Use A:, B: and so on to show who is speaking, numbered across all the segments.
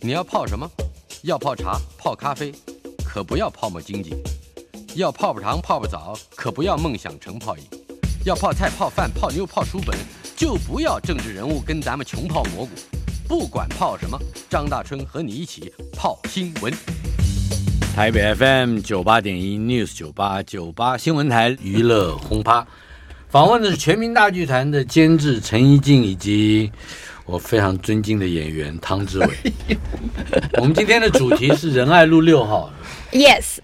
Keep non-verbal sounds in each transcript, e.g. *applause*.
A: 你要泡什么？要泡茶、泡咖啡，可不要泡沫经济；要泡泡糖、泡泡澡，可不要梦想成泡影；要泡菜、泡饭、泡妞、泡书本，就不要政治人物跟咱们穷泡蘑菇。不管泡什么，张大春和你一起泡新闻。台北 FM 九八点一 News 九八九八新闻台娱乐轰趴，访问的是全民大剧团的监制陈怡静以及。我非常尊敬的演员汤志伟。*laughs* *laughs* 我们今天的主题是仁爱路六号。
B: Yes。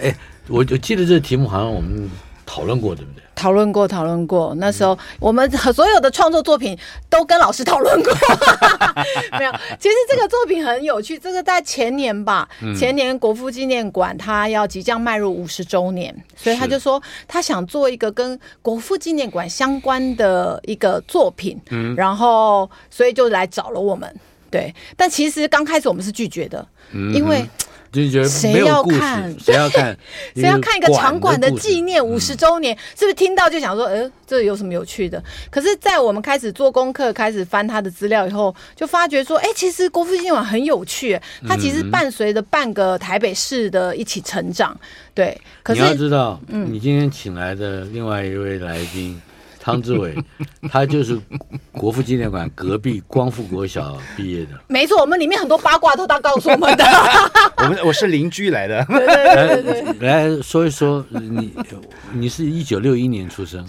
A: 哎，我我记得这个题目好像我们讨论过，对不对？
B: 讨论过，讨论过。那时候我们所有的创作作品都跟老师讨论过。*laughs* 没有，其实这个作品很有趣。这个在前年吧，前年国父纪念馆他要即将迈入五十周年，所以他就说他想做一个跟国父纪念馆相关的一个作品。嗯，然后所以就来找了我们。对，但其实刚开始我们是拒绝的，嗯因为。
A: 就觉得 *laughs* 谁要看？*laughs* 谁要看？
B: 谁要看一个场馆的纪念五十周年？是不是听到就想说，呃，这有什么有趣的？可是，在我们开始做功课、开始翻他的资料以后，就发觉说，哎，其实国父纪念馆很有趣，它其实伴随着半个台北市的一起成长。对，可是
A: 你要知道，嗯你今天请来的另外一位来宾。汤志伟，*laughs* 他就是国父纪念馆隔壁光复国小毕业的。
B: 没错，我们里面很多八卦都他告诉我们的。*laughs*
C: 我们我是邻居来的。
B: 对对对对，
A: 来说一说你，你是一九六一年出生，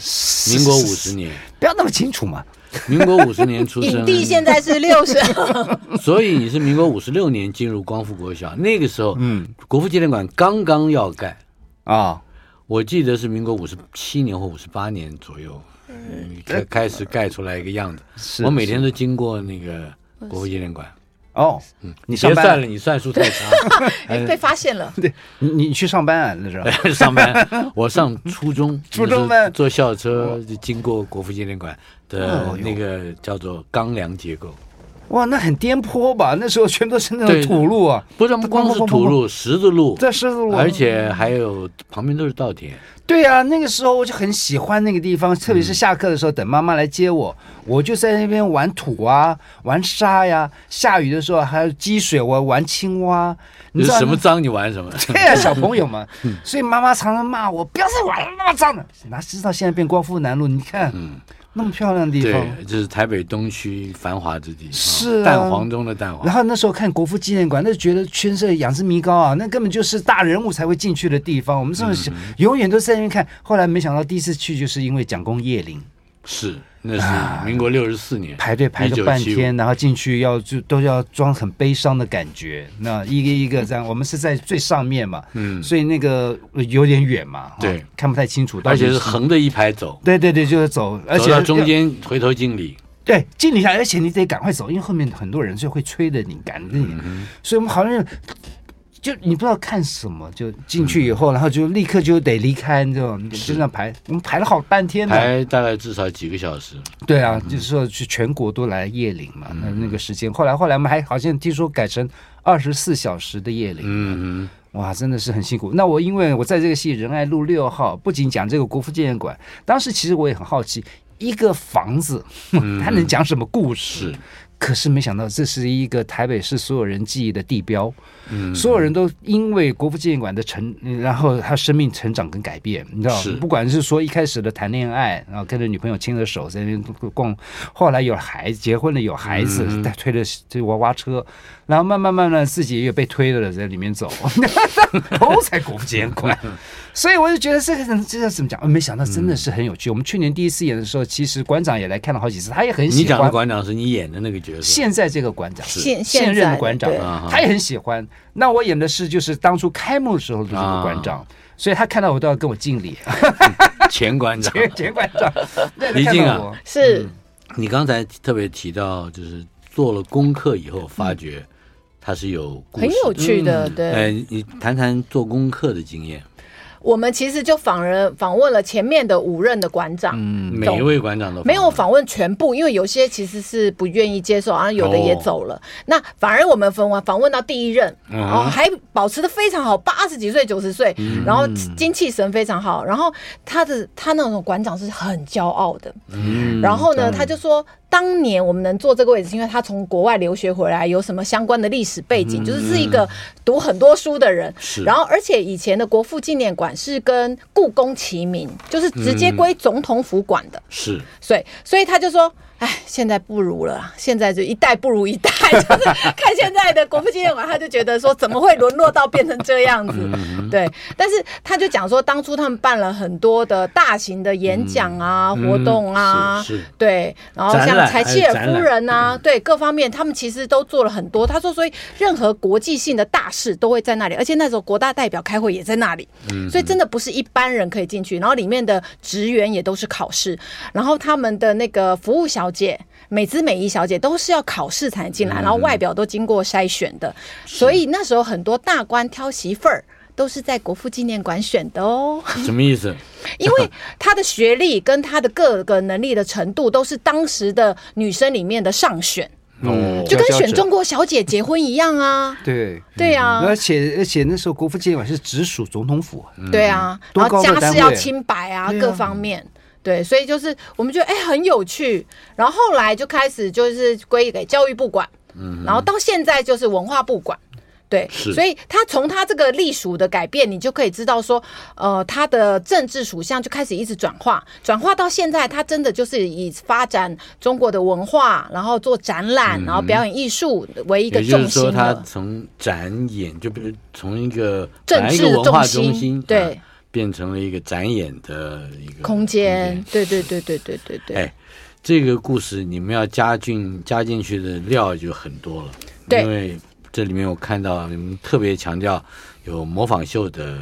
A: 民国五十年，
C: 不要那么清楚嘛。
A: 民国五十年出生，
B: 影帝现在是六十，*laughs*
A: 所以你是民国五十六年进入光复国小，那个时候，嗯，国父纪念馆刚刚要盖啊，我记得是民国五十七年或五十八年左右。嗯，开开始盖出来一个样子。是我每天都经过那个国父纪念馆。哦，嗯，你别算了，你算数太差，*laughs*
B: 被发现了。
C: 对，你你去上班啊？那时候 *laughs*
A: 上班，*laughs* 我上初中，初中班坐校车就经过国父纪念馆的那个叫做钢梁结构。
C: 哇，那很颠簸吧？那时候全都是那种土路啊，
A: 不是光是土路，石子路，
C: 在石子路，
A: 而且还有旁边都是稻田。
C: 对呀、啊，那个时候我就很喜欢那个地方，特别是下课的时候，等妈妈来接我，嗯、我就在那边玩土啊，玩沙呀。下雨的时候还有积水，我玩青蛙。
A: 你什么脏你玩什么？*laughs*
C: 对呀、啊，*laughs* 小朋友嘛。所以妈妈常常骂我，不要再玩那么脏的。哪知道现在变光复南路，你看。嗯那么漂亮的地方，
A: 对，就是台北东区繁华之地，
C: 是、啊、
A: 蛋黄中的蛋黄。
C: 然后那时候看国父纪念馆，那觉得圈色仰之弥高啊，那根本就是大人物才会进去的地方。我们这种小、嗯、永远都在那边看，后来没想到第一次去，就是因为蒋公谒陵。
A: 是。那是民国六十四年，
C: 排队排个半天，然后进去要就都要装很悲伤的感觉，那一个一个这样。我们是在最上面嘛，嗯，所以那个有点远嘛，对，看不太清楚。
A: 而且是横着一排走，
C: 对对对，就是走，而且
A: 中间回头敬礼，
C: 对，敬礼下，而且你得赶快走，因为后面很多人就会催着你赶着你，所以我们好像。就你不知道看什么，就进去以后，嗯、然后就立刻就得离开，你知道吗？就那样排，我们排了好半天呢，
A: 排大概至少几个小时。
C: 对啊，嗯、就是说去全国都来夜领嘛，那、嗯、那个时间，后来后来我们还好像听说改成二十四小时的夜领。嗯嗯，哇，真的是很辛苦。那我因为我在这个戏仁爱路六号，不仅讲这个国父纪念馆，当时其实我也很好奇，一个房子 *laughs* 它能讲什么故事？嗯可是没想到，这是一个台北市所有人记忆的地标。嗯，所有人都因为国父纪念馆的成，然后他生命成长跟改变，你知道，不管是说一开始的谈恋爱，然后跟着女朋友牵着手在那边逛，后来有孩子，结婚了有孩子，再、嗯、推着这娃娃车，然后慢慢慢慢自己也被推着了在里面走，都在国父纪念馆。所以我就觉得这个人这个怎么讲？没想到真的是很有趣。嗯、我们去年第一次演的时候，其实馆长也来看了好几次，他也很喜欢。
A: 你讲的馆长是你演的那个角色？
C: 现在这个馆长，
B: 现
C: 现任的馆长，他也很喜欢。那我演的是就是当初开幕的时候的这个馆长，啊、所以他看到我都要跟我敬礼。*laughs*
A: 前馆长，
C: 前 *laughs* 前馆长，
A: 李静啊，
B: 是、嗯。
A: 你刚才特别提到，就是做了功课以后，发觉他是有故事
B: 很有趣的。对，
A: 哎，你谈谈做功课的经验。
B: 我们其实就访人访问了前面的五任的馆长，
A: 嗯，每一位馆长都
B: 没有访问全部，因为有些其实是不愿意接受，然后有的也走了。哦、那反而我们访问访问到第一任，然后、嗯、还保持的非常好，八十几岁、九十岁，然后精气神非常好。然后他的他那种馆长是很骄傲的，嗯，然后呢，他就说。当年我们能坐这个位置，是因为他从国外留学回来，有什么相关的历史背景，嗯、就是是一个读很多书的人。是，然后而且以前的国父纪念馆是跟故宫齐名，就是直接归总统府管的。是，所以所以他就说。哎，现在不如了，现在就一代不如一代，*laughs* 就是看现在的国父纪念馆，他就觉得说怎么会沦落到变成这样子？对，但是他就讲说，当初他们办了很多的大型的演讲啊、活动啊，对，然后像柴契尔夫人啊，对，各方面他们其实都做了很多。他说，所以任何国际性的大事都会在那里，而且那时候国大代表开会也在那里，所以真的不是一般人可以进去。然后里面的职员也都是考试，然后他们的那个服务小。姐，美姿美仪小姐都是要考试才能进来，然后外表都经过筛选的，所以那时候很多大官挑媳妇儿都是在国父纪念馆选的哦。
A: 什么意思？*laughs*
B: 因为她的学历跟她的各个能力的程度都是当时的女生里面的上选，哦，就跟选中国小姐结婚一样啊。
C: 对。
B: 对啊，
C: 而且而且那时候国父纪念馆是直属总统府，
B: 对啊，然后家世要清白啊，各方面。对，所以就是我们觉得哎很有趣，然后后来就开始就是归给教育部管，嗯，然后到现在就是文化部管，对，是所以他从他这个隶属的改变，你就可以知道说，呃，他的政治属相就开始一直转化，转化到现在，他真的就是以发展中国的文化，然后做展览，然后表演艺术为一个重心。也就是说，
A: 他从展演，就比如从一个
B: 政治
A: 文化中心，
B: 对。
A: 变成了一个展演的一个
B: 空间，对对对对对对对。
A: 哎，这个故事你们要加进加进去的料就很多了，
B: 对，
A: 因为这里面我看到你们特别强调有模仿秀的，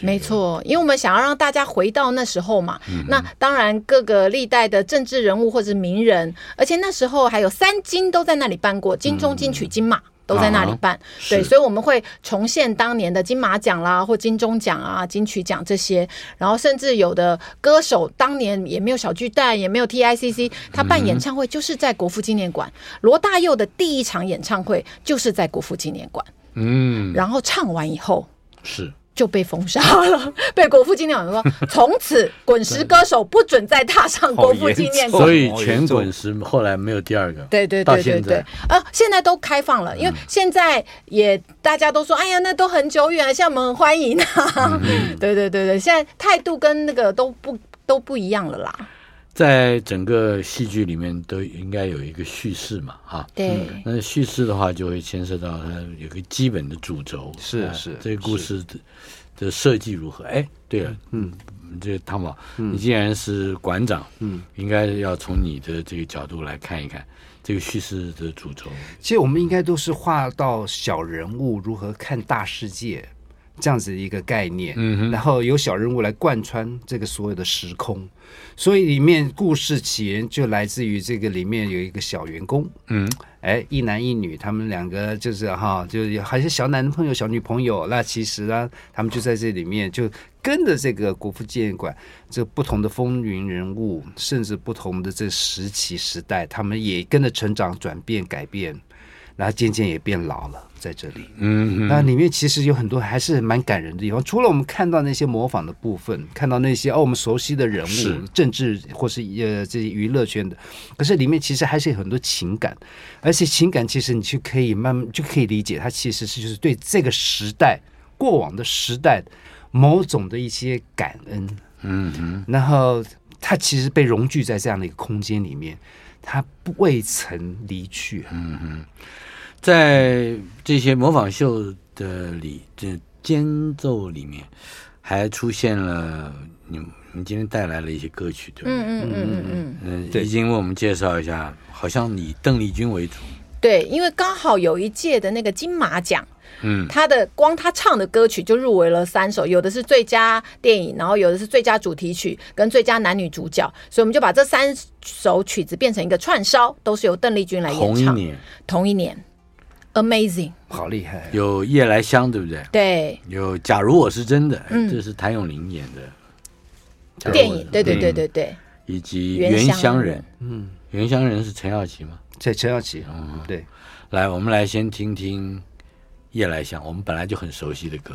B: 没错，因为我们想要让大家回到那时候嘛。嗯、那当然各个历代的政治人物或者名人，而且那时候还有三金都在那里办过金钟、金曲、金马。嗯都在那里办，啊、对，所以我们会重现当年的金马奖啦，或金钟奖啊、金曲奖这些，然后甚至有的歌手当年也没有小巨蛋，也没有 TICC，他办演唱会就是在国父纪念馆。罗、嗯、大佑的第一场演唱会就是在国父纪念馆，嗯，然后唱完以后是。就被封杀了，*laughs* 被国父纪念馆说从此滚石歌手不准再踏上国父纪念馆。
A: 所以全滚石后来没有第二个。
B: 对对对对对，啊，现在都开放了，因为现在也大家都说，哎呀，那都很久远，现在我们很欢迎啊。*laughs* 对对对对，现在态度跟那个都不都不一样了啦。
A: 在整个戏剧里面都应该有一个叙事嘛，哈。
B: 对。
A: 那叙事的话就会牵涉到它有个基本的主轴。
C: 是是。
A: 这个故事的的设计如何？哎，对了，嗯，这个汤宝，你既然是馆长，嗯，应该要从你的这个角度来看一看这个叙事的主轴。
C: 其实我们应该都是画到小人物如何看大世界。这样子的一个概念，嗯哼，然后由小人物来贯穿这个所有的时空，所以里面故事起源就来自于这个里面有一个小员工，嗯，哎，一男一女，他们两个就是哈，就是还是小男朋友、小女朋友，那其实呢，他们就在这里面就跟着这个国父纪念馆，这不同的风云人物，甚至不同的这时期时代，他们也跟着成长、转变、改变。然后渐渐也变老了，在这里，嗯哼，那里面其实有很多还是蛮感人的地方。除了我们看到那些模仿的部分，看到那些哦我们熟悉的人物，政治或是呃这些娱乐圈的，可是里面其实还是有很多情感，而且情感其实你就可以慢慢就可以理解，它其实是就是对这个时代过往的时代某种的一些感恩，嗯哼，然后它其实被融聚在这样的一个空间里面，它未曾离去，嗯哼。
A: 在这些模仿秀的里，这间奏里面，还出现了你们你们今天带来了一些歌曲，对不对？嗯嗯嗯嗯嗯。已经为我们介绍一下，好像以邓丽君为主。
B: 对，因为刚好有一届的那个金马奖，嗯，他的光他唱的歌曲就入围了三首，有的是最佳电影，然后有的是最佳主题曲跟最佳男女主角，所以我们就把这三首曲子变成一个串烧，都是由邓丽君来演唱。
A: 同一年，
B: 同一年。amazing，
C: 好厉害。
A: 有夜来香，对不对？
B: 对，
A: 有假如我是真的，
B: 嗯。
A: 这是谭咏麟演的。
B: 电影，对对对对对，
A: 以及原乡人，嗯，原乡人是陈耀琪吗？
C: 对陈耀琪，嗯，对。
A: 来，我们来先听听夜来香，我们本来就很熟悉的歌。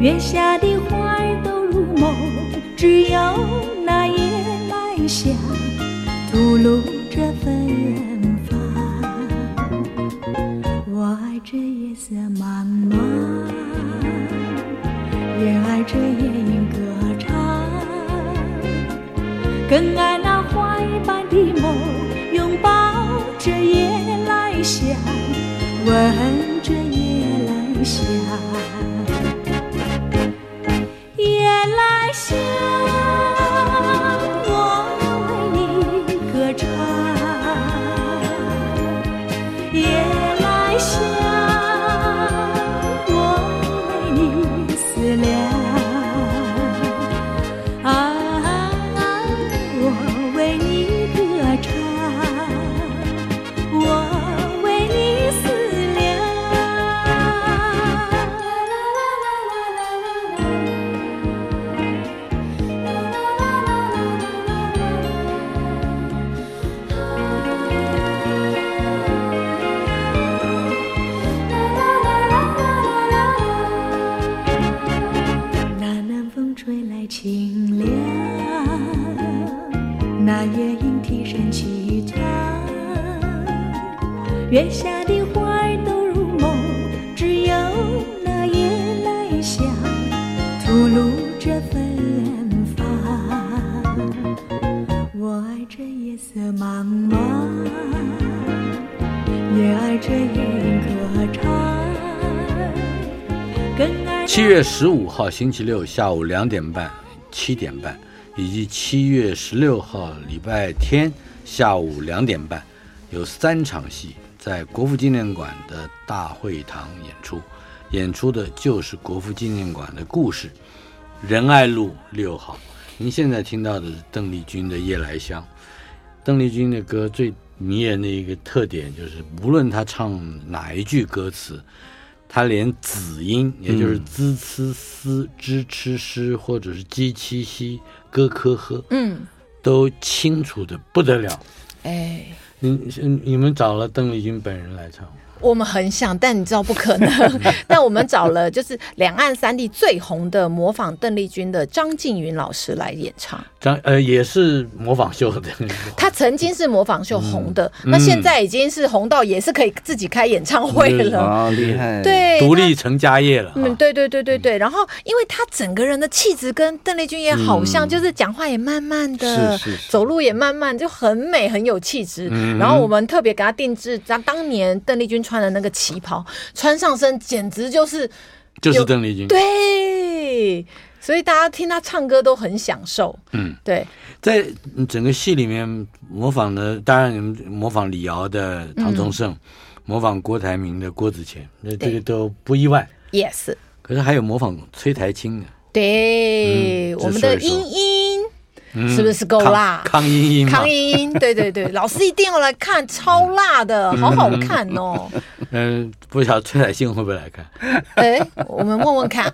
D: 月下的花儿都入梦，只有那夜来香吐露着芬芳。我爱这夜色茫茫，也爱这夜莺歌唱，更爱那
A: 七月十五号星期六下午两点半、七点半，以及七月十六号礼拜天下午两点半，有三场戏。在国父纪念馆的大会堂演出，演出的就是国父纪念馆的故事。仁爱路六号，您现在听到的是邓丽君的《夜来香》。邓丽君的歌最迷人的一个特点就是，无论她唱哪一句歌词，她连子音，也就是滋、呲、丝、支、吃、诗，或者是鸡、七、西、咯、科、呵，嗯，都清楚的不得了。哎。你你们找了邓丽君本人来唱？
B: 我们很想，但你知道不可能。*laughs* 但我们找了就是两岸三地最红的模仿邓丽君的张静云老师来演唱。
A: 张呃也是模仿秀的，
B: 他曾经是模仿秀红的，嗯、那现在已经是红到也是可以自己开演唱会了，
C: 啊厉害！
B: 对，
A: 独立成家业了。
B: 嗯，对对对对对。然后，因为他整个人的气质跟邓丽君也好像，嗯、就是讲话也慢慢的，是是是走路也慢慢，就很美，很有气质。嗯、然后我们特别给他定制，当当年邓丽君穿的那个旗袍，穿上身简直就是
A: 就是邓丽君。
B: 对。所以大家听她唱歌都很享受，嗯，对，
A: 在整个戏里面模仿的，当然模仿李敖的唐宗盛，嗯、模仿郭台铭的郭子乾，那这个都不意外。
B: Yes，
A: 可是还有模仿崔苔菁的，
B: 对，嗯、我们的英英。是不是够辣？
A: 康英英，
B: 康英英，对对对，*laughs* 老师一定要来看，超辣的，好好看哦。*laughs*
A: 嗯，不晓得崔彩杏会不会来看？*laughs*
B: 哎，我们问问看。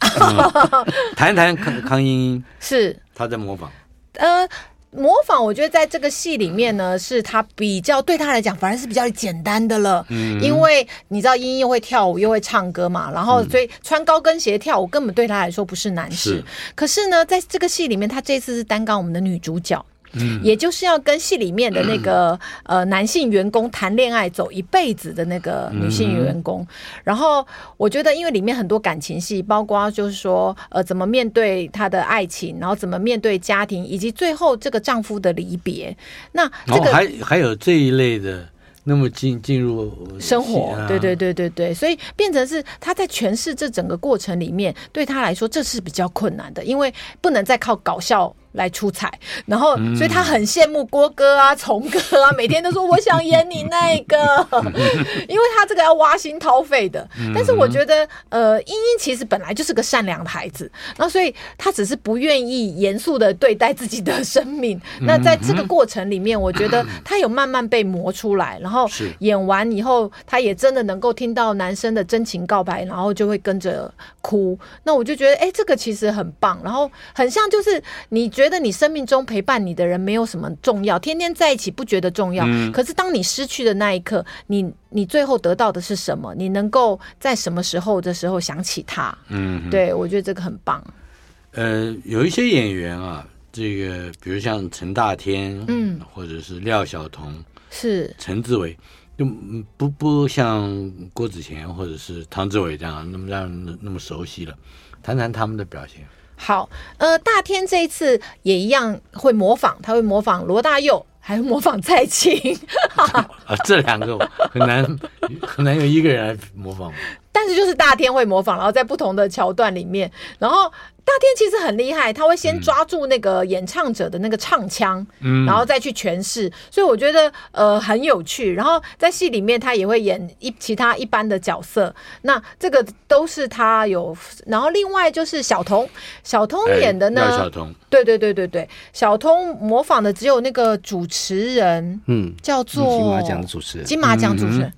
A: 谈一谈康康英英，
B: 是
A: 他在模仿。
B: 呃。模仿，我觉得在这个戏里面呢，是他比较对他来讲，反而是比较简单的了。嗯，因为你知道，英英又会跳舞，又会唱歌嘛，然后所以穿高跟鞋跳舞根本对他来说不是难事。是。可是呢，在这个戏里面，他这次是担纲我们的女主角。嗯，也就是要跟戏里面的那个呃男性员工谈恋爱走一辈子的那个女性员工，然后我觉得因为里面很多感情戏，包括就是说呃怎么面对她的爱情，然后怎么面对家庭，以及最后这个丈夫的离别，那这个
A: 还还有这一类的那么进进入
B: 生活，
A: 啊。
B: 对对对对对，所以变成是他在诠释这整个过程里面，对他来说这是比较困难的，因为不能再靠搞笑来出彩，然后所以他很羡慕郭哥啊、崇哥啊，每天都说我想演你那个，*laughs* 因为他这个要挖心掏肺的。但是我觉得，呃，英英其实本来就是个善良的孩子，然后所以他只是不愿意严肃的对待自己的生命。那在这个过程里面，我觉得他有慢慢被磨出来，然后演完以后，他也真的能够听到男生的真情告白，然后就会跟着哭。那我就觉得，哎，这个其实很棒，然后很像就是你觉得。觉得你生命中陪伴你的人没有什么重要，天天在一起不觉得重要。嗯、可是当你失去的那一刻，你你最后得到的是什么？你能够在什么时候的时候想起他？嗯，对，我觉得这个很棒。
A: 呃，有一些演员啊，这个比如像陈大天，嗯，或者是廖晓彤，
B: 是
A: 陈志伟，就不不像郭子乾或者是汤志伟这样那么让人那么熟悉了。谈谈他们的表现。
B: 好，呃，大天这一次也一样会模仿，他会模仿罗大佑，还会模仿蔡琴。*laughs*
A: 啊，这两个很难很难有一个人来模仿。
B: 但是就是大天会模仿，然后在不同的桥段里面，然后。大天其实很厉害，他会先抓住那个演唱者的那个唱腔，嗯，然后再去诠释，所以我觉得呃很有趣。然后在戏里面他也会演一其他一般的角色，那这个都是他有。然后另外就是小童，小童演的呢，
A: 哎、小童，
B: 对对对对对，小童模仿的只有那个主持人，嗯，叫做
C: 金马奖的主持人，
B: 金马奖主持人。嗯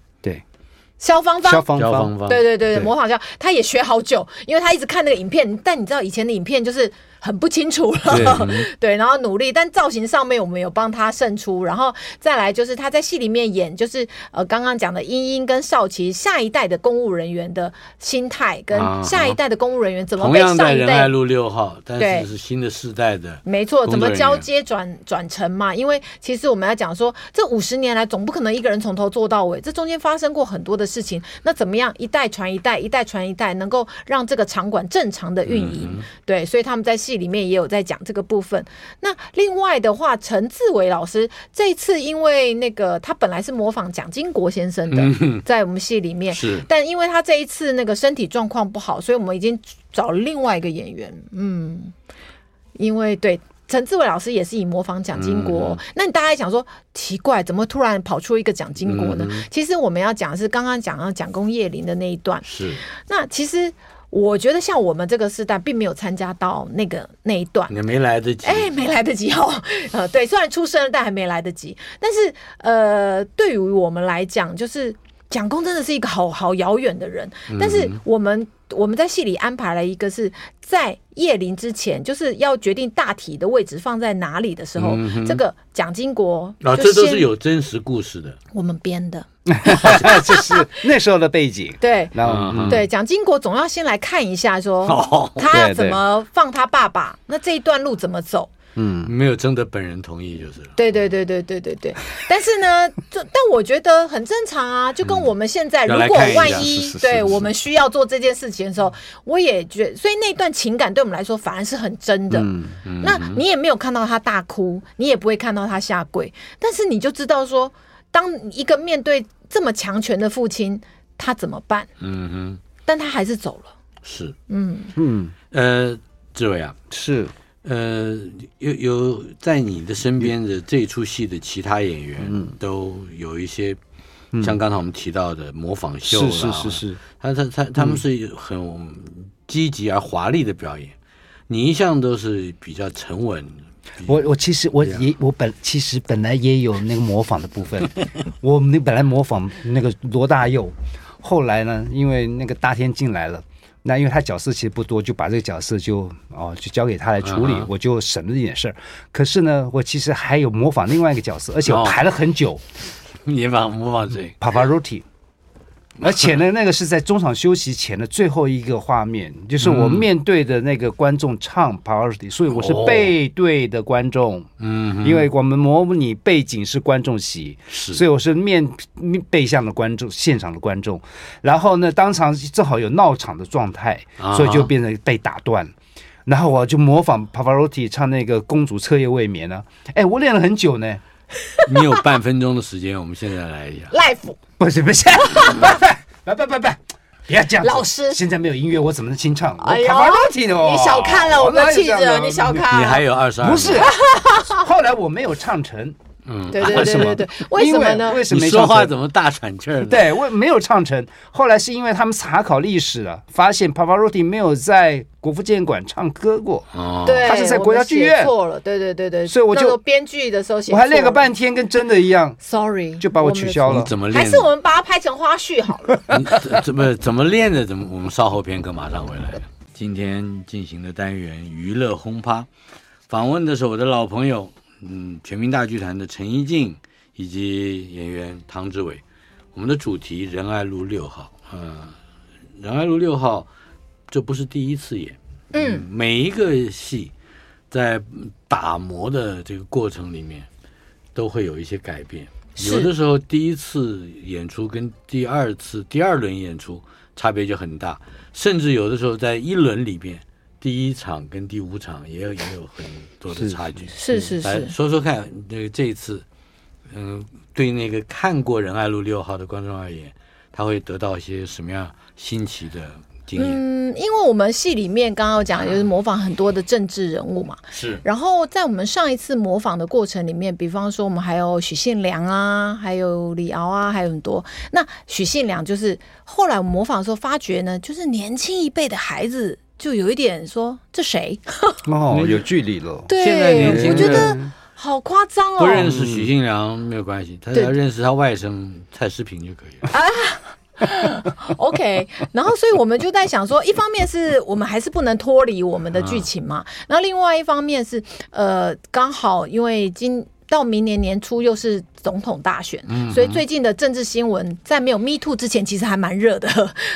C: 萧芳芳，肖芳
A: 芳，
B: 对对对对，模仿肖，他也学好久，因为他一直看那个影片，但你知道以前的影片就是。很不清楚了，*laughs* 对，然后努力，但造型上面我们有帮他胜出，然后再来就是他在戏里面演，就是呃刚刚讲的英英跟少奇下一代的公务人员的心态，跟下一代的公务人员怎么被上一代，
A: 仁爱路六号，但是是新的世代的，
B: 没错，怎么交接转转成嘛？因为其实我们要讲说，这五十年来总不可能一个人从头做到尾，这中间发生过很多的事情，那怎么样一代传一代，一代传一代，能够让这个场馆正常的运营？嗯、对，所以他们在。戏里面也有在讲这个部分。那另外的话，陈志伟老师这一次因为那个他本来是模仿蒋经国先生的，在我们戏里面
A: 是，
B: 但因为他这一次那个身体状况不好，所以我们已经找了另外一个演员。嗯，因为对陈志伟老师也是以模仿蒋经国，那你大家想说奇怪，怎么突然跑出一个蒋经国呢？其实我们要讲的是刚刚讲到蒋公叶林的那一段。
A: 是，
B: 那其实。我觉得像我们这个时代，并没有参加到那个那一段，
A: 也没来得及。
B: 哎，没来得及哦。*laughs* 呃，对，虽然出生了，但还没来得及。但是，呃，对于我们来讲，就是蒋公真的是一个好好遥远的人。但是我们。我们在戏里安排了一个是在叶灵之前，就是要决定大体的位置放在哪里的时候，嗯、这个蒋经国
A: 啊，这都是有真实故事的，
B: 我们编的，*laughs*
C: 这是那时候的背景。*laughs*
B: 对，
C: 然后、
B: 嗯、对，蒋经国总要先来看一下说，说他要怎么放他爸爸，那这一段路怎么走。
A: 嗯，没有征得本人同意就是了。
B: 对对对对对对对。*laughs* 但是呢，就但我觉得很正常啊，就跟我们现在，如果万一对我们需要做这件事情的时候，我也觉得，所以那段情感对我们来说反而是很真的。嗯嗯。那你也没有看到他大哭，你也不会看到他下跪，但是你就知道说，当一个面对这么强权的父亲，他怎么办？嗯哼。但他还是走了。
A: 是。
B: 嗯
A: 嗯。呃，志伟啊，
C: 是。
A: 呃，有有在你的身边的这出戏的其他演员，都有一些像刚才我们提到的模仿秀，
C: 是是是是，
A: 他他他他们是很积极而华丽的表演，你一向都是比较沉稳。
C: 我我其实我也我本其实本来也有那个模仿的部分，我那本来模仿那个罗大佑，后来呢，因为那个大天进来了。那因为他角色其实不多，就把这个角色就哦就交给他来处理，我就省了一点事儿。可是呢，我其实还有模仿另外一个角色，而且我排了很久。*laughs*
A: 你把模仿谁
C: ？Pavarotti。而且呢，那个是在中场休息前的最后一个画面，就是我面对的那个观众唱 Pavarotti，所以我是背对的观众。嗯，因为我们模拟背景是观众席，是，所以我是面面背向的观众，现场的观众。然后呢，当场正好有闹场的状态，所以就变成被打断。然后我就模仿 Pavarotti 唱那个《公主彻夜未眠》呢。哎，我练了很久呢。*laughs*
A: 你有半分钟的时间，我们现在来一下。
B: life
C: 不是不是，不 *laughs* 不不不不，要这样。
B: 老师
C: 现在没有音乐，我怎么能清唱？
B: 哎呦
C: 我卡巴洛蒂的哦
B: 你小看了我们的
C: 气质，
B: 你小看。
A: 你还有二十二，
C: 不是，后来我没有唱成，
A: 嗯，
B: 对 *laughs* 对
C: 为什么
B: 对对对，为什么呢
C: 为？什么
A: 你
C: 说？
A: 话怎么大喘气儿？，
C: 对，为没有唱成。后来是因为他们查考历史了，发现 Pavarotti 没有在国父纪念馆唱歌过，
A: 哦，
B: 对，
C: 他是在国家剧院
B: 错了，对对对对，
C: 所以我就
B: 编剧的时候写，
C: 我还练个半天，跟真的一样
B: ，，sorry，
C: 就把我取消了。
A: 你怎么练？
B: 还是我们把它拍成花絮好了。*laughs*
A: 怎么怎么练的？怎么？我们稍后片刻马上回来。今天进行的单元娱乐轰趴，访问的是我的老朋友，嗯，全民大剧团的陈一静以及演员唐志伟。我们的主题仁爱路六号，嗯，仁爱路六号，这不是第一次演，
B: 嗯，
A: 每一个戏在打磨的这个过程里面，都会有一些改
B: 变。
A: 有的时候第一次演出跟第二次、第二轮演出差别就很大，甚至有的时候在一轮里边，第一场跟第五场也有也有很多的差距。
B: 是是
A: 来
B: 是，
A: 说说看，那个这一次，嗯，对那个看过仁爱路六号的观众而言，他会得到一些什么样新奇的经验？
B: 嗯，因为我们戏里面刚刚讲，就是模仿很多的政治人物嘛。
A: 是
B: 然后在我们上一次模仿的过程里面，比方说我们还有许信良啊，还有李敖啊，还有很多。那许信良就是后来我们模仿的时候发觉呢，就是年轻一辈的孩子就有一点说这谁？*laughs*
C: 哦，有距离了。
B: 对，
A: 现在年轻人
B: 我觉得好夸张哦。
A: 不认识许信良没有关系，他只要认识他外甥蔡诗平就可以了。
B: 啊 *laughs* OK，然后所以我们就在想说，一方面是我们还是不能脱离我们的剧情嘛，然后另外一方面是呃，刚好因为今到明年年初又是总统大选，所以最近的政治新闻在没有 Me Too 之前其实还蛮热的，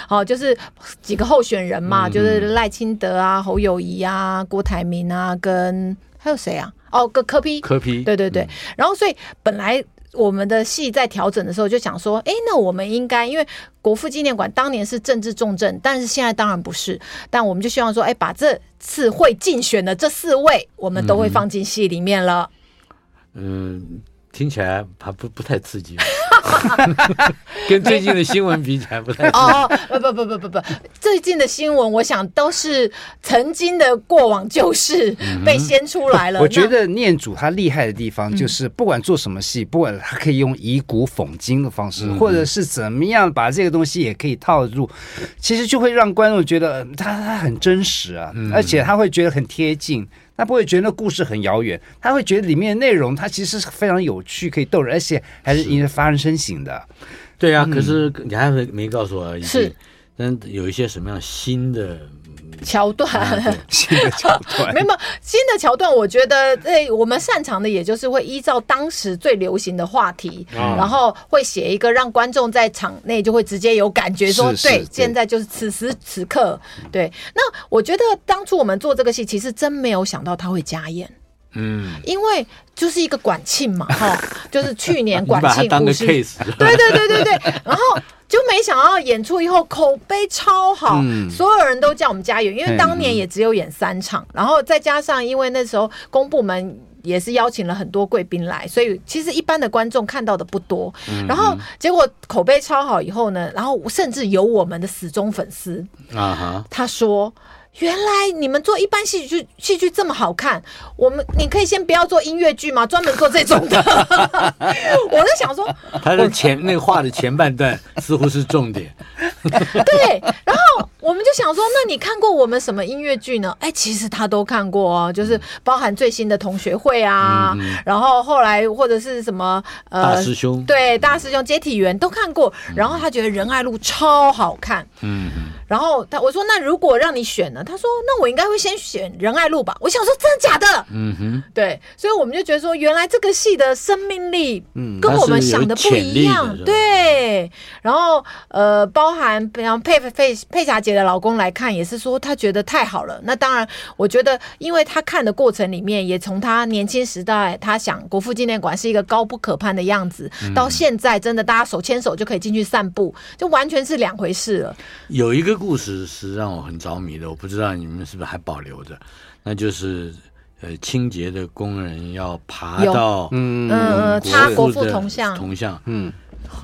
B: 哦，就是几个候选人嘛，就是赖清德啊、侯友谊啊、郭台铭啊，跟还有谁啊？哦，个柯批
A: 柯批
B: 对对对，然后所以本来我们的戏在调整的时候就想说，哎，那我们应该因为国父纪念馆当年是政治重镇，但是现在当然不是，但我们就希望说，哎，把这次会竞选的这四位，我们都会放进戏里面了。
A: 嗯，听起来还不不太刺激，*laughs* 跟最近的新闻比起来不太刺激。
B: 哦，不不不不不不，最近的新闻，我想都是曾经的过往旧事被掀出来了。
C: 我
B: 觉
C: 得念祖他厉害的地方就是，不管做什么戏，不管他可以用以古讽今的方式，或者是怎么样把这个东西也可以套入，其实就会让观众觉得他他很真实啊，而且他会觉得很贴近。他不会觉得那故事很遥远，他会觉得里面的内容他其实是非常有趣，可以逗人，而且还是引人发人深省的。
A: 对啊，可是你还没没告诉我，
B: 是，
A: 但有一些什么样新的
B: 桥段。
C: 新的桥段。*laughs*
B: 没有新的桥段，我觉得诶，我们擅长的也就是会依照当时最流行的话题，然后会写一个让观众在场内就会直接有感
C: 觉说，对，
B: 现在就是此时此刻，对。那我觉得当初我们做这个戏，其实真没有想到他会加演，
A: 嗯，
B: 因为就是一个管庆嘛，哈，就是去年 *laughs*
A: 你
B: 馆
A: 庆
B: 对对对对对，然后就没想到演出以后口碑超好，
C: 嗯
B: 所有人都叫我们加油，因为当年也只有演三场，然后再加上因为那时候公部门也是邀请了很多贵宾来，所以其实一般的观众看到的不多。然后结果口碑超好以后呢，然后甚至有我们的死忠粉丝，
A: 啊哈，
B: 他说。原来你们做一般戏剧戏剧这么好看，我们你可以先不要做音乐剧吗？专门做这种的。*laughs* 我在想说，
A: 他的前那个话的前半段 *laughs* 似乎是重点，*laughs*
B: 对，然后我们就想说，那你看过我们什么音乐剧呢？哎，其实他都看过哦，就是包含最新的同学会啊，然后后来或者是什么呃
A: 大师兄，
B: 对，大师兄接体员都看过，然后他觉得仁爱路超好看，
A: 嗯，
B: 然后他我说那如果让你选呢？他说那我应该会先选仁爱路吧。我想说真的假的？
A: 嗯哼，
B: 对，所以我们就觉得说，原来这个戏的生命力，
C: 嗯
B: 跟我们想的不一
A: 样。
B: 对，然后呃，包含比方佩佩佩霞姐的老公来看，也是说他觉得太好了。那当然，我觉得因为他看的过程里面，也从他年轻时代，他想国父纪念馆是一个高不可攀的样子，
A: 嗯
B: 到现在真的大家手牵手就可以进去散步，就完全是两回事了。
A: 有一个故事是让我很着迷的，我不知道你们是不是还保留着，那就是呃清洁的工人要爬到
C: 嗯
B: 嗯国国父铜像。
A: 铜像，
C: 嗯，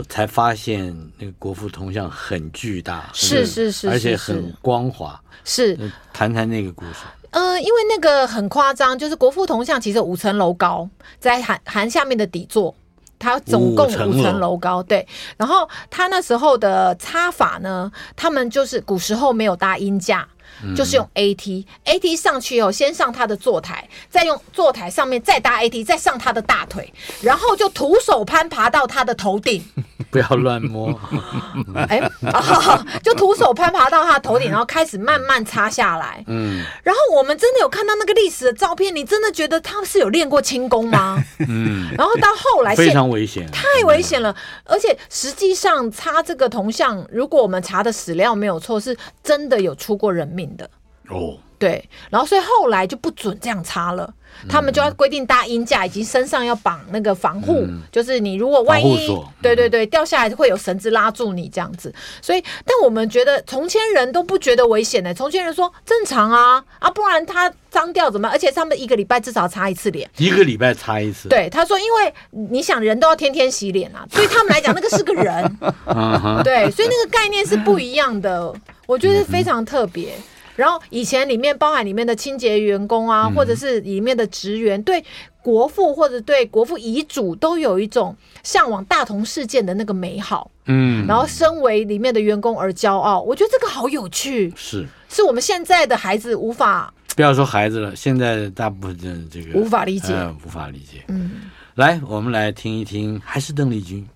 A: 才发现那个国父铜像很巨大，
B: 是是是
A: 而且很光滑。
B: 是。
A: 呃谈谈那个故事。
B: 呃，因为那个很夸张，就是国父铜像其实五层楼高，在含含下面的底座，它总共
A: 五
B: 层楼高。对，然后它那时候的插法呢，他们就是古时候没有搭音架。就是用 AT，AT 上去以后，先上他的坐台，再用坐台上面再搭 AT，再上他的大腿，然后就徒手攀爬到他的头顶。
A: 不要乱摸，*laughs*
B: 哎、啊，*laughs* 就徒手攀爬到他的头顶，然后开始慢慢擦下来。
A: 嗯
B: 然后我们真的有看到那个历史的照片，你真的觉得他是有练过轻功吗？
A: 嗯，
B: 然后到后来
A: 非常危险，
B: 太危险了，而且实际上擦这个铜像，如果我们查的史料没有错，是真的有出过人命的。
A: 哦。
B: 对，然后所以后来就不准这样擦了，他们就要规定搭鹰架，以及身上要绑那个防护，
A: 嗯
B: 就是你如果万一对对对掉下来会有绳子拉住你这样子。所以，但我们觉得从前人都不觉得危险呢、从前人说正常啊啊，不然他脏掉怎么办？而且他们一个礼拜至少擦一次脸。
A: 一个礼拜擦一次，，
B: 对，他说，因为你想人都要天天洗脸啊，*laughs* 对他们来讲那个是个人，*laughs* 对，所以那个概念是不一样的，我觉得非常特别。然后以前里面包含里面的清洁员工啊，或者是里面的职员，对国父或者对国父遗嘱都有一种向往大同世界的那个美好，
A: 嗯，
B: 然后身为里面的员工而骄傲。我觉得这个好有趣，
A: 是
B: 是我们现在的孩子无法
A: 不要说孩子了，现在大部分的这个
B: 无法理解。
A: 呃无法理解。
B: 嗯，
A: 来，我们来听一听，还是邓丽君，《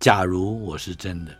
A: 假如我是真的》。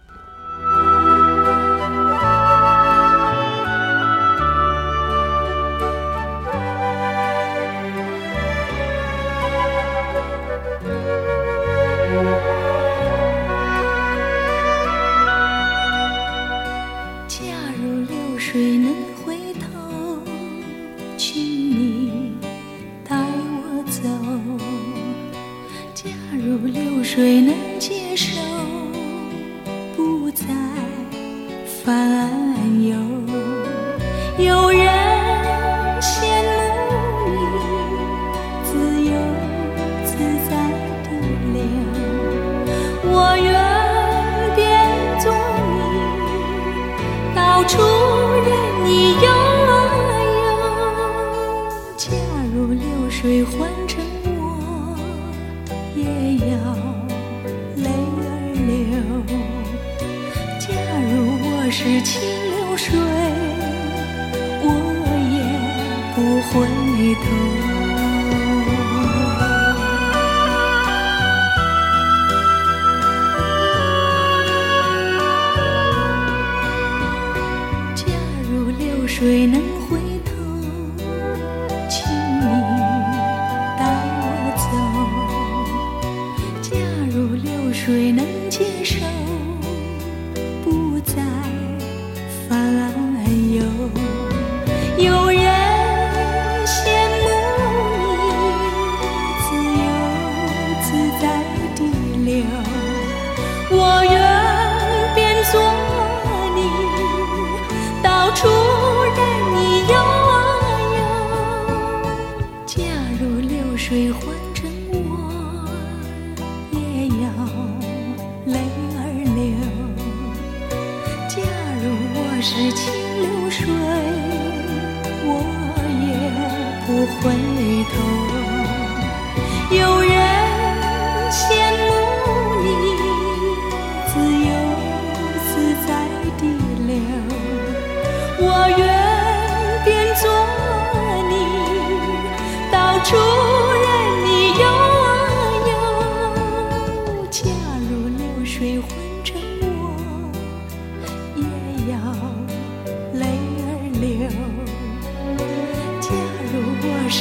D: 流水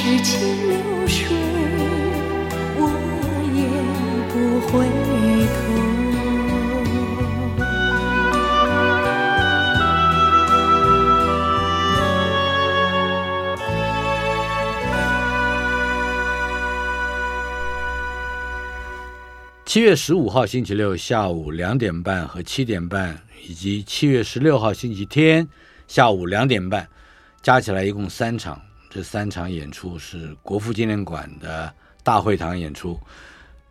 D: 是清流水，我也不回头。
A: 七月十五号星期六下午两点半和七点半，以及七月十六号星期天下午两点半，加起来一共三场，这三场演出是国父纪念馆的大会堂演出，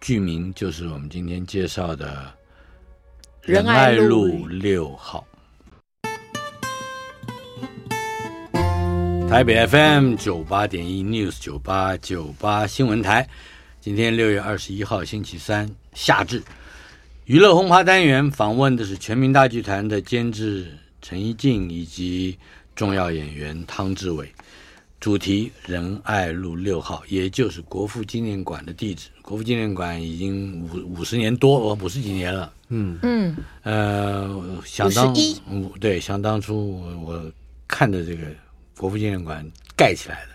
A: 剧名就是我们今天介绍的仁爱路六号。台北 FM 九八点一 News 九八九八新闻台，今天六月二十一号星期三，夏至，娱乐轰趴单元访问的是全民大剧团的监制陈一静以及重要演员汤志伟，主题仁爱路六号，也就是国父纪念馆的地址。国父纪念馆已经五五十年多，五十几年了。嗯嗯，呃，想当五对，想当初我我看的这个。国父纪念馆盖起来的，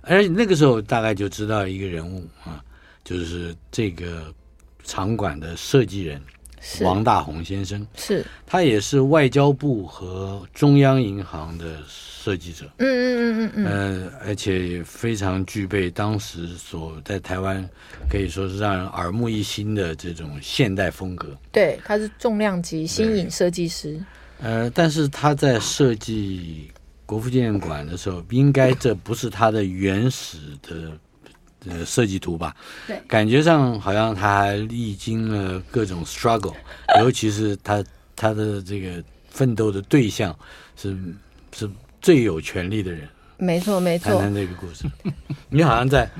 A: 而且那个时候大概就知道一个人物啊，就是这个场馆的设计人王大闳先生，
B: 是。
A: 他也是外交部和中央银行的设计者，嗯嗯嗯嗯嗯，呃，而且也非常具备当时所在台湾可以说是让人耳目一新的这种现代风格。
B: 对，他是重量级新颖设计师，
A: 呃，但是他在设计。国父纪念馆的时候，应该这不是他的原始的呃设计图吧？
B: 对，
A: 感觉上好像他还历经了各种 struggle，*laughs* 尤其是他他的这个奋斗的对象是是最有权利的人。
B: 没错，没错。
A: 谈谈这个故事，*laughs* 你好像在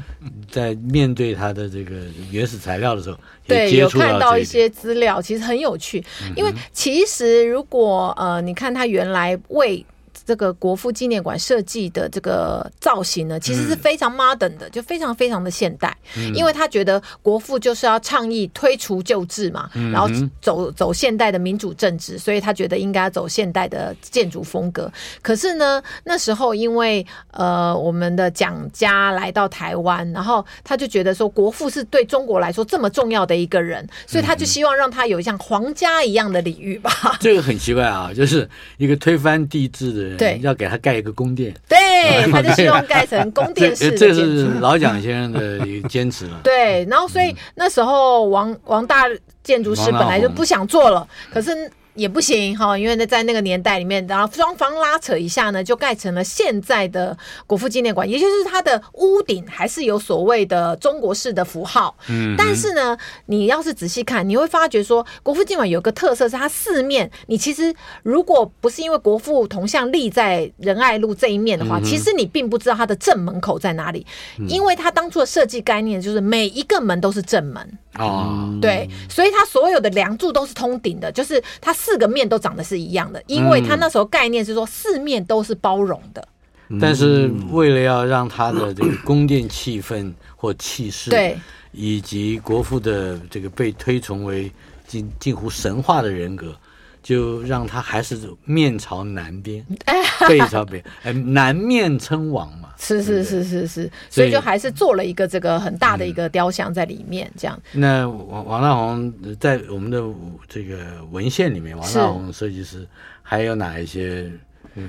A: 在面对他的这个原始材料的时候，
B: 对，有看到一些资料，其实很有趣。嗯、因为其实如果呃，你看他原来为这个国父纪念馆设计的这个造型呢，其实是非常 modern 的，嗯、就非常非常的现代。嗯、因为他觉得国父就是要倡议推除旧制嘛，嗯、然后走走现代的民主政治，所以他觉得应该走现代的建筑风格。可是呢，那时候因为呃我们的蒋家来到台湾，然后他就觉得说国父是对中国来说这么重要的一个人，所以他就希望让他有像皇家一样的礼遇吧。
A: 这个很奇怪啊，就是一个推翻帝制的人。
B: 对，
A: 要给他盖一个宫殿，
B: 对，*laughs* 他就希望盖成宫殿式的。
A: 这是老蒋先生的一个坚持嘛。*laughs*
B: 对，然后所以那时候王王大建筑师本来就不想做了，可是。也不行哈，因为呢，在那个年代里面，然后双方拉扯一下呢，就盖成了现在的国父纪念馆，也就是它的屋顶还是有所谓的中国式的符号。嗯，但是呢，你要是仔细看，你会发觉说，国父纪念馆有个特色是它四面，你其实如果不是因为国父铜像立在仁爱路这一面的话，嗯、其实你并不知道它的正门口在哪里，嗯、因为它当初的设计概念就是每一个门都是正门。哦，对，所以它所有的梁柱都是通顶的，就是它四个面都长得是一样的，因为他那时候概念是说四面都是包容的。
A: 嗯、但是为了要让他的这个宫殿气氛或气势，对，以及国父的这个被推崇为近近乎神话的人格。就让他还是面朝南边，*laughs* 背朝北，哎，南面称王嘛。
B: 是是是是是，所以就还是做了一个这个很大的一个雕像在里面，这样。
A: 那王王大红在我们的这个文献里面，王大红设计师还有哪一些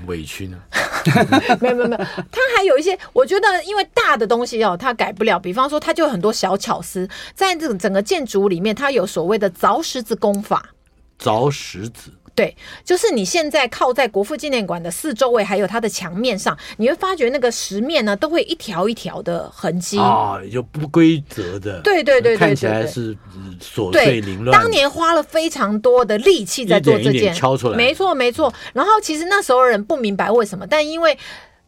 A: 委屈呢？*laughs*
B: 没有没有没有，他还有一些，我觉得因为大的东西哦，他改不了。比方说，他就有很多小巧思，在这种整个建筑里面，他有所谓的凿石子工法。
A: 凿石子，
B: 对，就是你现在靠在国父纪念馆的四周围，还有它的墙面上，你会发觉那个石面呢，都会一条一条的痕迹
A: 啊，就不规则的，
B: 对对对对，
A: 看起来是琐碎凌乱。
B: 当年花了非常多的力气在做这件，
A: 一点一点敲出来，
B: 没错没错。然后其实那时候人不明白为什么，但因为。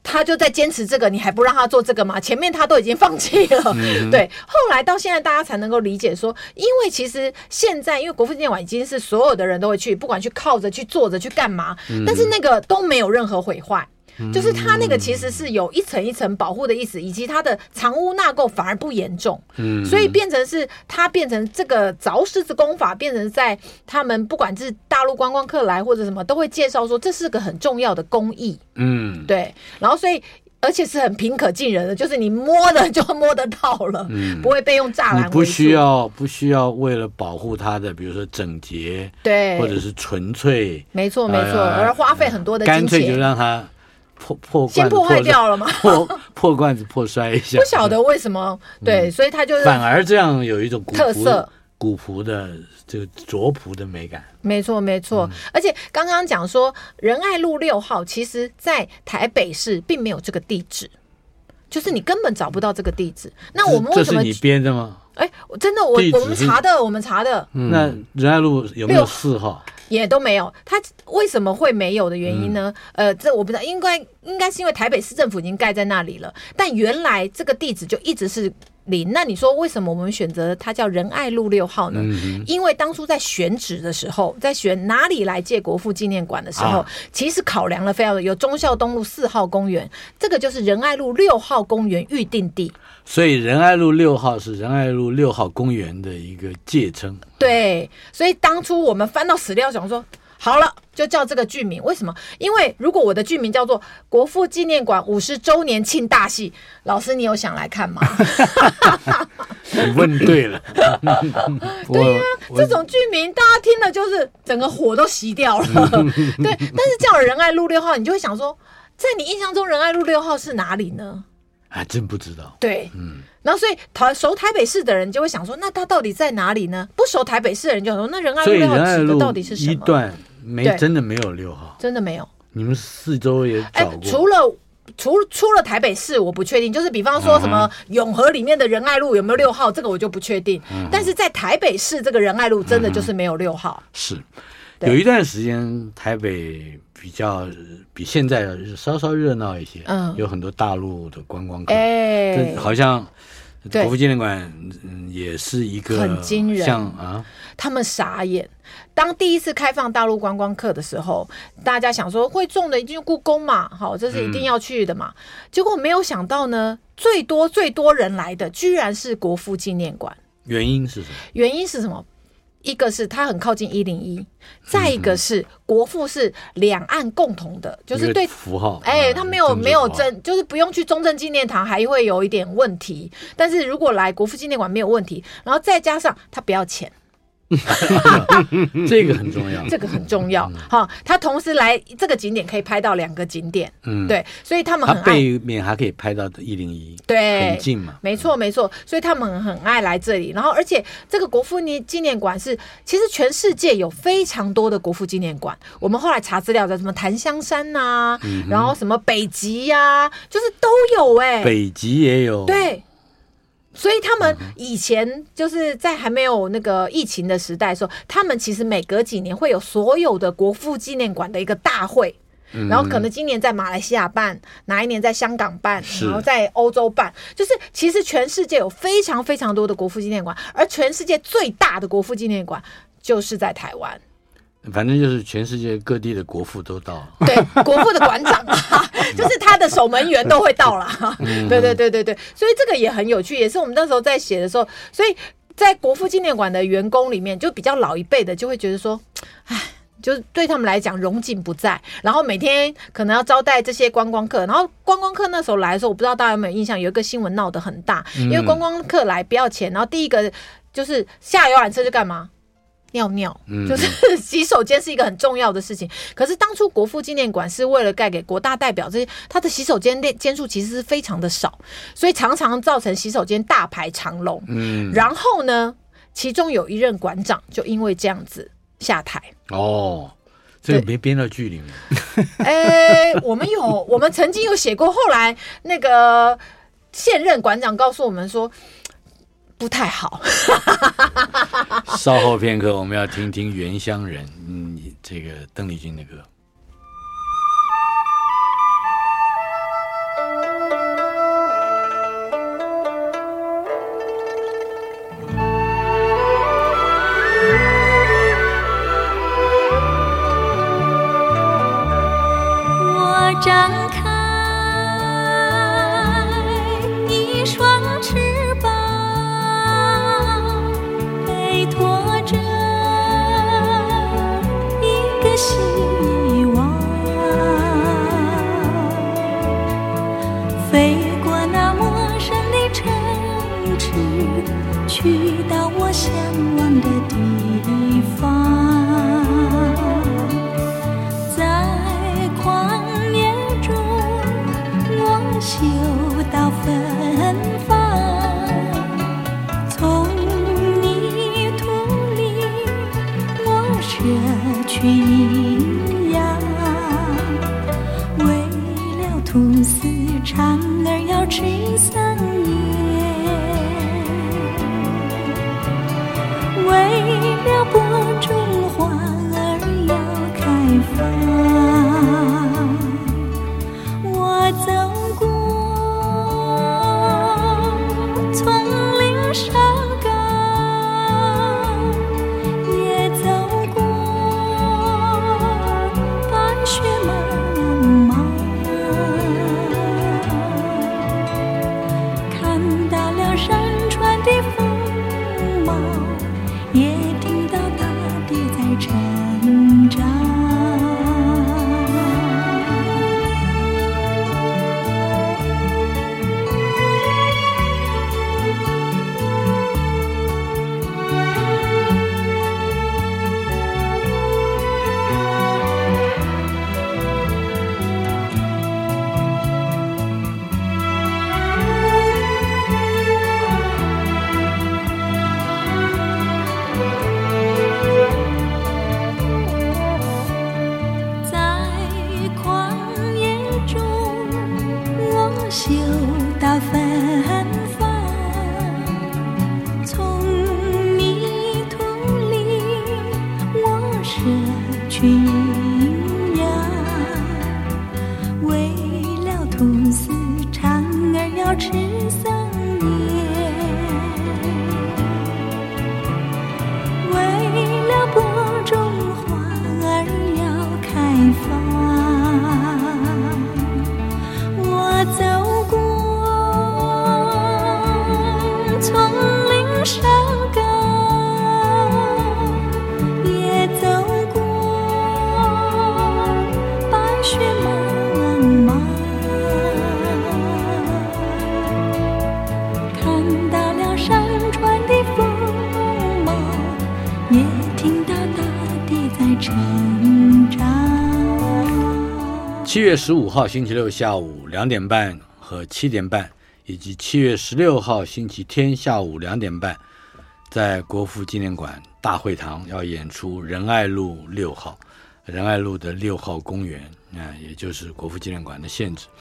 B: 他就在坚持这个，你还不让他做这个吗？前面他都已经放弃了，嗯、*laughs* 对。后来到现在，大家才能够理解说，因为其实现在，因为国父纪念馆已经是所有的人都会去，不管去靠着、去坐着、去干嘛，嗯、但是那个都没有任何毁坏。就是它那个其实是有一层一层保护的意思，以及它的藏污纳垢反而不严重，嗯，所以变成是它变成这个凿石子功法，变成在他们不管是大陆观光客来或者什么，都会介绍说这是个很重要的工艺，嗯，对，然后所以而且是很平可近人的，就是你摸的就摸得到了，嗯，不会被用栅栏，
A: 不需要不需要为了保护它的，比如说整洁，
B: 对，
A: 或者是纯粹，
B: 没错没错，而花费很多的金钱，
A: 干脆就让它。破破
B: 先破坏掉了吗？
A: 破破罐子破摔一下，*laughs*
B: 不晓得为什么。对，所以他就是
A: 反而这样有一种
B: 特色，
A: 古朴的这个拙朴的美感。
B: 没错，没错。而且刚刚讲说仁爱路六号，其实在台北市并没有这个地址。就是你根本找不到这个地址。那我们为什么？
A: 这是你编的吗？
B: 哎，真的，我我们查的，我们查的。
A: 那仁爱路有没有四号？
B: 也都没有。它为什么会没有的原因呢？嗯、呃，这我不知道，应该应该是因为台北市政府已经盖在那里了。但原来这个地址就一直是。零，那你说为什么我们选择它叫仁爱路六号呢？嗯、因为当初在选址的时候，在选哪里来借国父纪念馆的时候，啊、其实考量了非常多，有忠孝东路四号公园，这个就是仁爱路六号公园预定地。
A: 所以仁爱路六号是仁爱路六号公园的一个界称。
B: 对，所以当初我们翻到史料，想说。好了，就叫这个剧名。为什么？因为如果我的剧名叫做《国父纪念馆五十周年庆大戏》，老师，你有想来看吗？*laughs*
A: 你问对了。*laughs*
B: 对呀、啊，这种剧名大家听了就是整个火都熄掉了。*laughs* 对，但是叫仁爱路六号，你就会想说，在你印象中仁爱路六号是哪里呢？
A: 还真不知道。
B: 对，嗯。然后，所以台熟台北市的人就会想说，那它到底在哪里呢？不熟台北市的人就说，那仁爱路六号指的到底是什么？
A: 一段没真的没有六号，
B: 真的没有。
A: 你们四周也找过？
B: 除了除除了台北市，我不确定。就是比方说什么永和里面的仁爱路有没有六号，这个我就不确定。但是在台北市这个仁爱路，真的就是没有六号。
A: 是，有一段时间台北比较比现在稍稍热闹一些，嗯，有很多大陆的观光客，哎，好像。国父纪念馆也是一个
B: 很惊人，
A: 像啊，
B: 他们傻眼。当第一次开放大陆观光客的时候，大家想说会中的一定是故宫嘛，好，这是一定要去的嘛。嗯、结果没有想到呢，最多最多人来的居然是国父纪念馆。
A: 原因是什么？
B: 原因是什么？一个是它很靠近一零一，再一个是国父是两岸共同的，嗯、就是对
A: 符号，
B: 哎，他没有没有真，就是不用去中正纪念堂还会有一点问题，但是如果来国父纪念馆没有问题，然后再加上他不要钱。*laughs*
A: 这个很重要，*laughs*
B: 这个很重要。哈，他同时来这个景点可以拍到两个景点，嗯，对，所以他们很爱。
A: 背面还可以拍到一零一，
B: 对，
A: 很近嘛。
B: 没错，没错，所以他们很爱来这里。然后，而且这个国父纪念馆是，其实全世界有非常多的国父纪念馆。我们后来查资料，在什么檀香山呐，然后什么北极呀，就是都有哎，
A: 北极也有，
B: 对。所以他们以前就是在还没有那个疫情的时代的时候，他们其实每隔几年会有所有的国父纪念馆的一个大会，然后可能今年在马来西亚办，哪一年在香港办，然后在欧洲办，就是其实全世界有非常非常多的国父纪念馆，而全世界最大的国父纪念馆就是在台湾。
A: 反正就是全世界各地的国父都到了，
B: 对，国父的馆长，*laughs* 就是他的守门员都会到了，对对对对对，所以这个也很有趣，也是我们那时候在写的时候，所以在国父纪念馆的员工里面，就比较老一辈的就会觉得说，唉，就是对他们来讲荣景不在，然后每天可能要招待这些观光客，然后观光客那时候来的时候，我不知道大家有没有印象，有一个新闻闹得很大，因为观光客来不要钱，然后第一个就是下游览车就干嘛？尿尿，嗯就是 *laughs* 洗手间是一个很重要的事情。嗯、可是当初国父纪念馆是为了盖给国大代表这些，他的洗手间间数其实是非常的少，所以常常造成洗手间大排长龙。嗯，然后呢，其中有一任馆长就因为这样子下台。
A: 哦，这个没编到剧里面。
B: 哎、欸，*laughs* 我们有，我们曾经有写过，后来那个现任馆长告诉我们说。不太好。
A: 稍后片刻，我们要听听《原乡人》，嗯，这个邓丽君的歌。
E: 去阴阳，为了
D: 吐丝嬅儿要吃桑就到
A: 分月十五号星期六下午两点半和七点半，以及七月十六号星期天下午两点半，在国父纪念馆大会堂要演出仁爱路六号，仁爱路的六号公园啊，也就是国父纪念馆的限制。